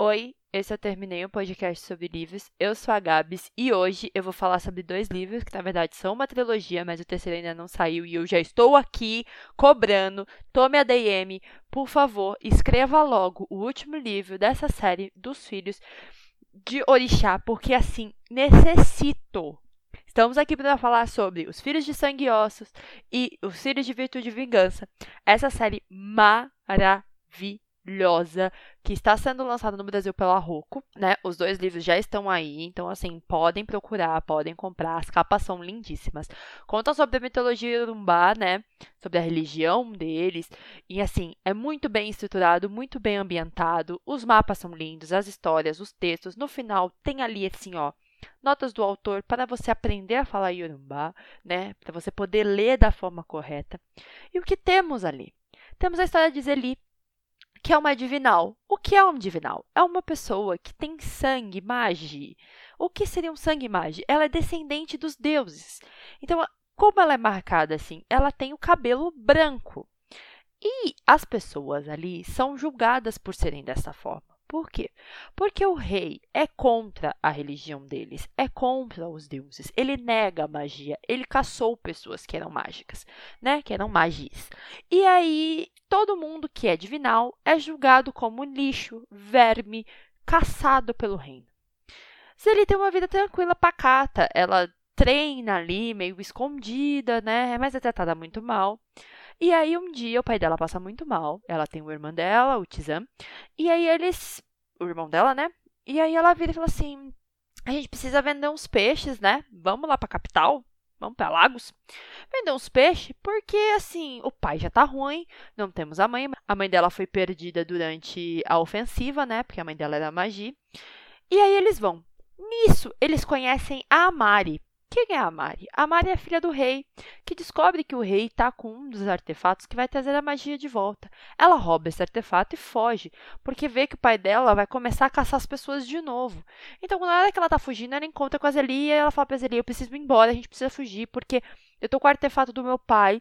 Oi, esse eu terminei um podcast sobre livros. Eu sou a Gabs e hoje eu vou falar sobre dois livros que na verdade são uma trilogia, mas o terceiro ainda não saiu e eu já estou aqui cobrando. Tome a DM, por favor, escreva logo o último livro dessa série dos filhos de Orixá, porque assim necessito. Estamos aqui para falar sobre Os Filhos de Sangue e Ossos e Os Filhos de Virtude e Vingança. Essa série maravilhosa que está sendo lançada no Brasil pela Rocco, né? Os dois livros já estão aí, então assim, podem procurar, podem comprar, as capas são lindíssimas. Conta sobre a mitologia Urubá, né? Sobre a religião deles, e assim, é muito bem estruturado, muito bem ambientado, os mapas são lindos, as histórias, os textos, no final tem ali assim, ó, notas do autor para você aprender a falar Yorubá, né? Para você poder ler da forma correta. E o que temos ali? Temos a história de Zeli, que é uma divinal. O que é um divinal? É uma pessoa que tem sangue magi. O que seria um sangue magi? Ela é descendente dos deuses. Então, como ela é marcada assim? Ela tem o cabelo branco. E as pessoas ali são julgadas por serem dessa forma. Por quê? Porque o rei é contra a religião deles, é contra os deuses. Ele nega a magia, ele caçou pessoas que eram mágicas, né? Que eram magis. E aí todo mundo que é divinal é julgado como lixo, verme, caçado pelo reino. Se ele tem uma vida tranquila, pacata, ela treina ali, meio escondida, né? Mas é tratada muito mal. E aí, um dia, o pai dela passa muito mal. Ela tem o irmão dela, o Tizam. E aí, eles. O irmão dela, né? E aí, ela vira e fala assim: a gente precisa vender uns peixes, né? Vamos lá pra capital? Vamos para Lagos? Vender uns peixes, porque assim, o pai já tá ruim, não temos a mãe. A mãe dela foi perdida durante a ofensiva, né? Porque a mãe dela era magia. E aí eles vão. Nisso, eles conhecem a Mari, quem é a Mari? A Mari é a filha do rei, que descobre que o rei está com um dos artefatos que vai trazer a magia de volta. Ela rouba esse artefato e foge, porque vê que o pai dela vai começar a caçar as pessoas de novo. Então, na hora que ela está fugindo, ela encontra com a Zeli e ela fala pra Zeli, eu preciso ir embora, a gente precisa fugir, porque eu tô com o artefato do meu pai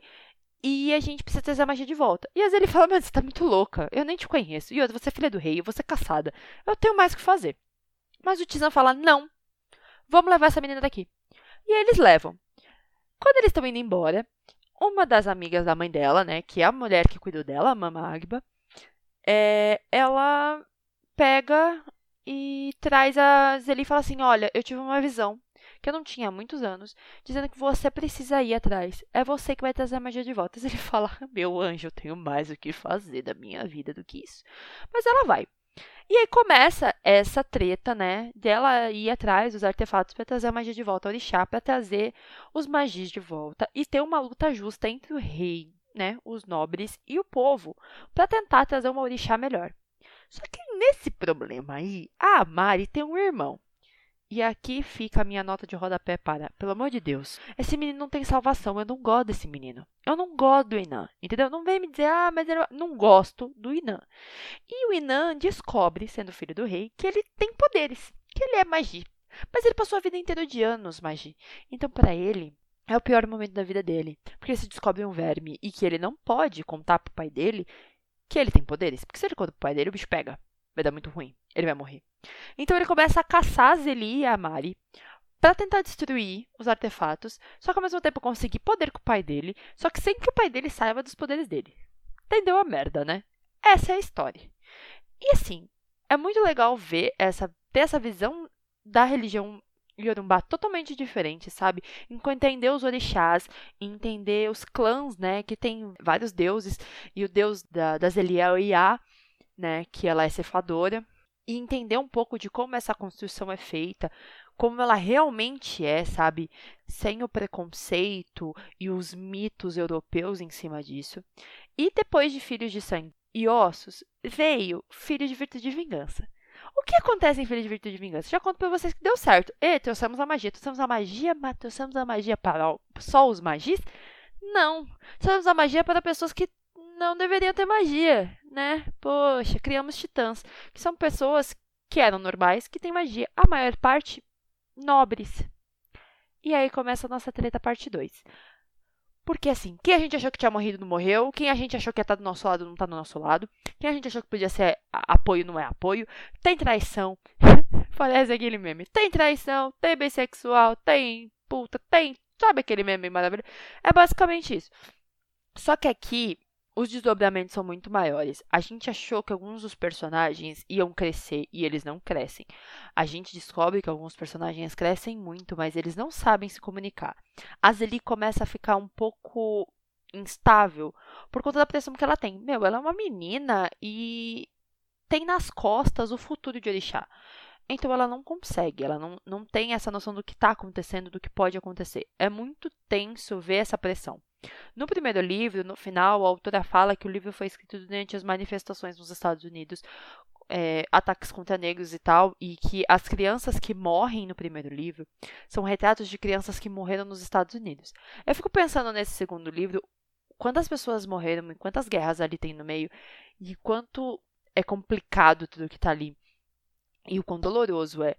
e a gente precisa trazer a magia de volta. E a Zeli fala, mas você tá muito louca, eu nem te conheço. E outra, você é filha do rei, eu vou ser caçada. Eu tenho mais o que fazer. Mas o Tizan fala, não, vamos levar essa menina daqui. E eles levam. Quando eles estão indo embora, uma das amigas da mãe dela, né, que é a mulher que cuidou dela, a Mama Agba, é, ela pega e traz a Zeli e fala assim: Olha, eu tive uma visão que eu não tinha há muitos anos, dizendo que você precisa ir atrás. É você que vai trazer a magia de volta. Ele fala: Meu anjo, eu tenho mais o que fazer da minha vida do que isso. Mas ela vai. E aí começa essa treta, né, dela ir atrás dos artefatos para trazer a magia de volta ao orixá, para trazer os magis de volta e ter uma luta justa entre o rei, né, os nobres e o povo, para tentar trazer uma orixá melhor. Só que nesse problema aí, a Mari tem um irmão e aqui fica a minha nota de rodapé para, pelo amor de Deus, esse menino não tem salvação, eu não gosto desse menino. Eu não gosto do Inan, entendeu? Não vem me dizer, ah, mas eu não gosto do Inan. E o Inan descobre, sendo filho do rei, que ele tem poderes, que ele é magia. Mas ele passou a vida inteira odiando os magia. Então, para ele, é o pior momento da vida dele. Porque se descobre um verme e que ele não pode contar pro pai dele que ele tem poderes. Porque se ele conta pro pai dele, o bicho pega. Vai dar muito ruim. Ele vai morrer. Então ele começa a caçar a Zeli e a Mari para tentar destruir os artefatos, só que ao mesmo tempo conseguir poder com o pai dele, só que sem que o pai dele saiba dos poderes dele. Entendeu a merda, né? Essa é a história. E assim, é muito legal ver essa ter essa visão da religião Yorubá totalmente diferente, sabe? Entender os orixás, entender os clãs, né? Que tem vários deuses, e o deus da, da Zeliel Iá, né? Que ela é cefadora e entender um pouco de como essa construção é feita, como ela realmente é, sabe? Sem o preconceito e os mitos europeus em cima disso. E depois de Filhos de Sangue e Ossos, veio Filhos de Virtude e Vingança. O que acontece em Filhos de Virtude e Vingança? Já conto pra vocês que deu certo. E trouxemos a magia. Trouxemos a magia, mas trouxemos a magia para só os magis? Não. Trouxemos a magia para pessoas que não deveriam ter magia, né? Poxa, criamos titãs, que são pessoas que eram normais, que têm magia, a maior parte nobres. E aí começa a nossa treta parte 2. Porque assim, quem a gente achou que tinha morrido não morreu, quem a gente achou que ia estar do nosso lado não está do nosso lado, quem a gente achou que podia ser apoio não é apoio, tem traição. Parece aquele meme. Tem traição, tem bissexual, tem puta, tem. Sabe aquele meme maravilhoso? É basicamente isso. Só que aqui os desdobramentos são muito maiores. A gente achou que alguns dos personagens iam crescer e eles não crescem. A gente descobre que alguns personagens crescem muito, mas eles não sabem se comunicar. A Zeli começa a ficar um pouco instável por conta da pressão que ela tem. Meu, ela é uma menina e tem nas costas o futuro de Orixá. Então ela não consegue, ela não, não tem essa noção do que está acontecendo, do que pode acontecer. É muito tenso ver essa pressão. No primeiro livro, no final, a autora fala que o livro foi escrito durante as manifestações nos Estados Unidos, é, ataques contra negros e tal, e que as crianças que morrem no primeiro livro são retratos de crianças que morreram nos Estados Unidos. Eu fico pensando nesse segundo livro, quantas pessoas morreram quantas guerras ali tem no meio, e quanto é complicado tudo que está ali. E o quão doloroso é.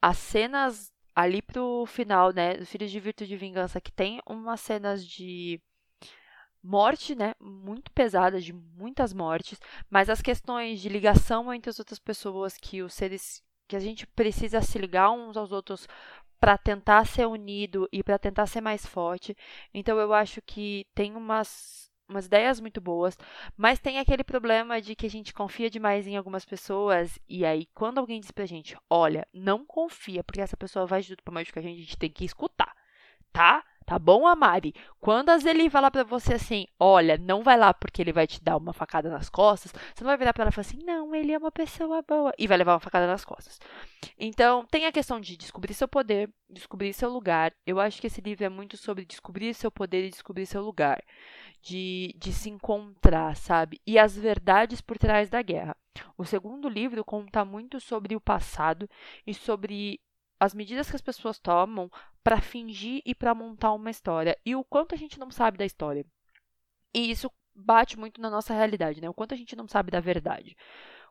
As cenas ali pro final, né, Filhos de Virtude e Vingança, que tem umas cenas de morte, né, muito pesadas, de muitas mortes, mas as questões de ligação entre as outras pessoas, que os seres que a gente precisa se ligar uns aos outros para tentar ser unido e para tentar ser mais forte. Então eu acho que tem umas umas ideias muito boas, mas tem aquele problema de que a gente confia demais em algumas pessoas e aí quando alguém diz pra gente, olha, não confia porque essa pessoa vai de tudo pra machucar a gente, a gente tem que escutar, tá? Tá bom, Amari? Quando a Zeli falar pra você assim, olha, não vai lá porque ele vai te dar uma facada nas costas, você não vai virar pra ela e falar assim, não, ele é uma pessoa boa. E vai levar uma facada nas costas. Então, tem a questão de descobrir seu poder, descobrir seu lugar. Eu acho que esse livro é muito sobre descobrir seu poder e descobrir seu lugar. De, de se encontrar, sabe? E as verdades por trás da guerra. O segundo livro conta muito sobre o passado e sobre as medidas que as pessoas tomam para fingir e para montar uma história e o quanto a gente não sabe da história. E isso bate muito na nossa realidade, né? O quanto a gente não sabe da verdade.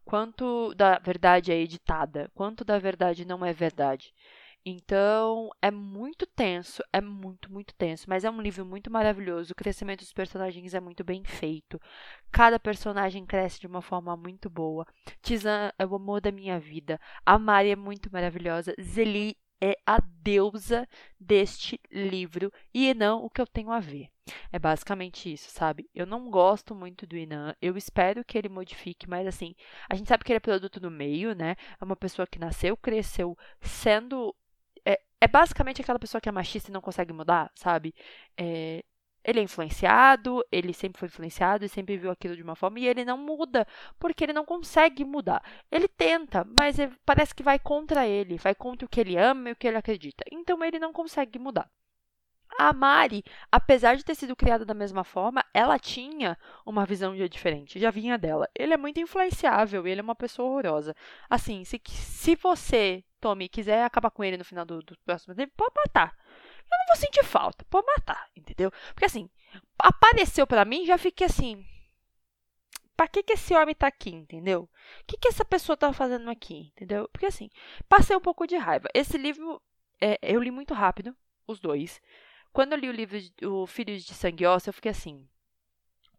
Quanto da verdade é editada, quanto da verdade não é verdade. Então, é muito tenso, é muito, muito tenso, mas é um livro muito maravilhoso. O crescimento dos personagens é muito bem feito. Cada personagem cresce de uma forma muito boa. Tizan é o amor da minha vida. A Mari é muito maravilhosa. Zeli é a deusa deste livro e não o que eu tenho a ver. É basicamente isso, sabe? Eu não gosto muito do Inan, eu espero que ele modifique, mas assim, a gente sabe que ele é produto do meio, né? É uma pessoa que nasceu, cresceu sendo é basicamente aquela pessoa que é machista e não consegue mudar, sabe? É, ele é influenciado, ele sempre foi influenciado e sempre viu aquilo de uma forma e ele não muda porque ele não consegue mudar. Ele tenta, mas parece que vai contra ele, vai contra o que ele ama e o que ele acredita. Então ele não consegue mudar. A Mari, apesar de ter sido criada da mesma forma, ela tinha uma visão diferente, já vinha dela. Ele é muito influenciável, ele é uma pessoa horrorosa. Assim, se, se você Tommy quiser acabar com ele no final do, do próximo tempo, pode matar. Eu não vou sentir falta, pode matar, entendeu? Porque assim, apareceu para mim, já fiquei assim. Pra que, que esse homem tá aqui, entendeu? O que, que essa pessoa tá fazendo aqui, entendeu? Porque assim, passei um pouco de raiva. Esse livro, é, eu li muito rápido, os dois. Quando eu li o livro O Filhos de Sangue e eu fiquei assim,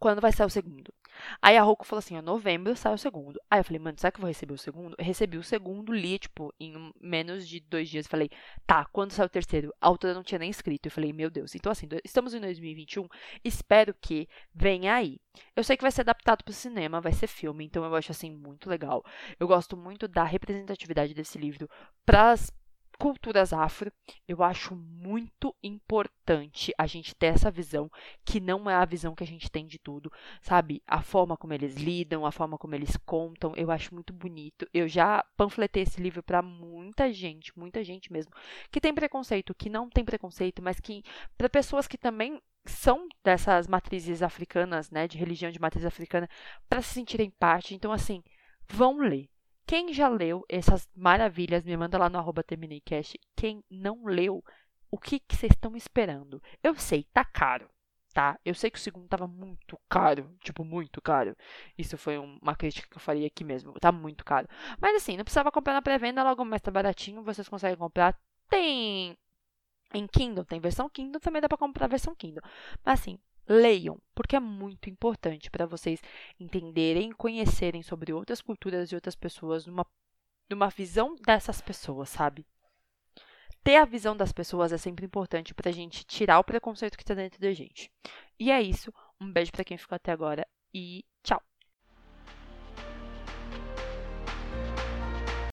quando vai sair o segundo? Aí a Roku falou assim, ó, novembro sai o segundo. Aí eu falei, mano, será que eu vou receber o segundo? Eu recebi o segundo, li, tipo, em menos de dois dias. Falei, tá, quando sai o terceiro? A autora não tinha nem escrito. Eu falei, meu Deus. Então, assim, estamos em 2021, espero que venha aí. Eu sei que vai ser adaptado para o cinema, vai ser filme, então eu acho, assim, muito legal. Eu gosto muito da representatividade desse livro para culturas afro, eu acho muito importante a gente ter essa visão, que não é a visão que a gente tem de tudo, sabe? A forma como eles lidam, a forma como eles contam, eu acho muito bonito. Eu já panfletei esse livro para muita gente, muita gente mesmo, que tem preconceito, que não tem preconceito, mas que para pessoas que também são dessas matrizes africanas, né, de religião de matriz africana, para se sentirem parte. Então assim, vão ler quem já leu essas maravilhas, me manda lá no arroba TermineiCast. Quem não leu, o que vocês estão esperando? Eu sei, tá caro, tá? Eu sei que o segundo tava muito caro, tipo, muito caro. Isso foi uma crítica que eu faria aqui mesmo, tá muito caro. Mas assim, não precisava comprar na pré-venda, logo mais tá baratinho, vocês conseguem comprar. Tem em Kindle, tem versão Kindle, também dá pra comprar a versão Kindle. Mas assim, leiam, porque é muito importante para vocês entenderem conhecerem sobre outras culturas e outras pessoas numa, numa visão dessas pessoas, sabe? Ter a visão das pessoas é sempre importante para a gente tirar o preconceito que está dentro da gente. E é isso. Um beijo para quem ficou até agora e tchau!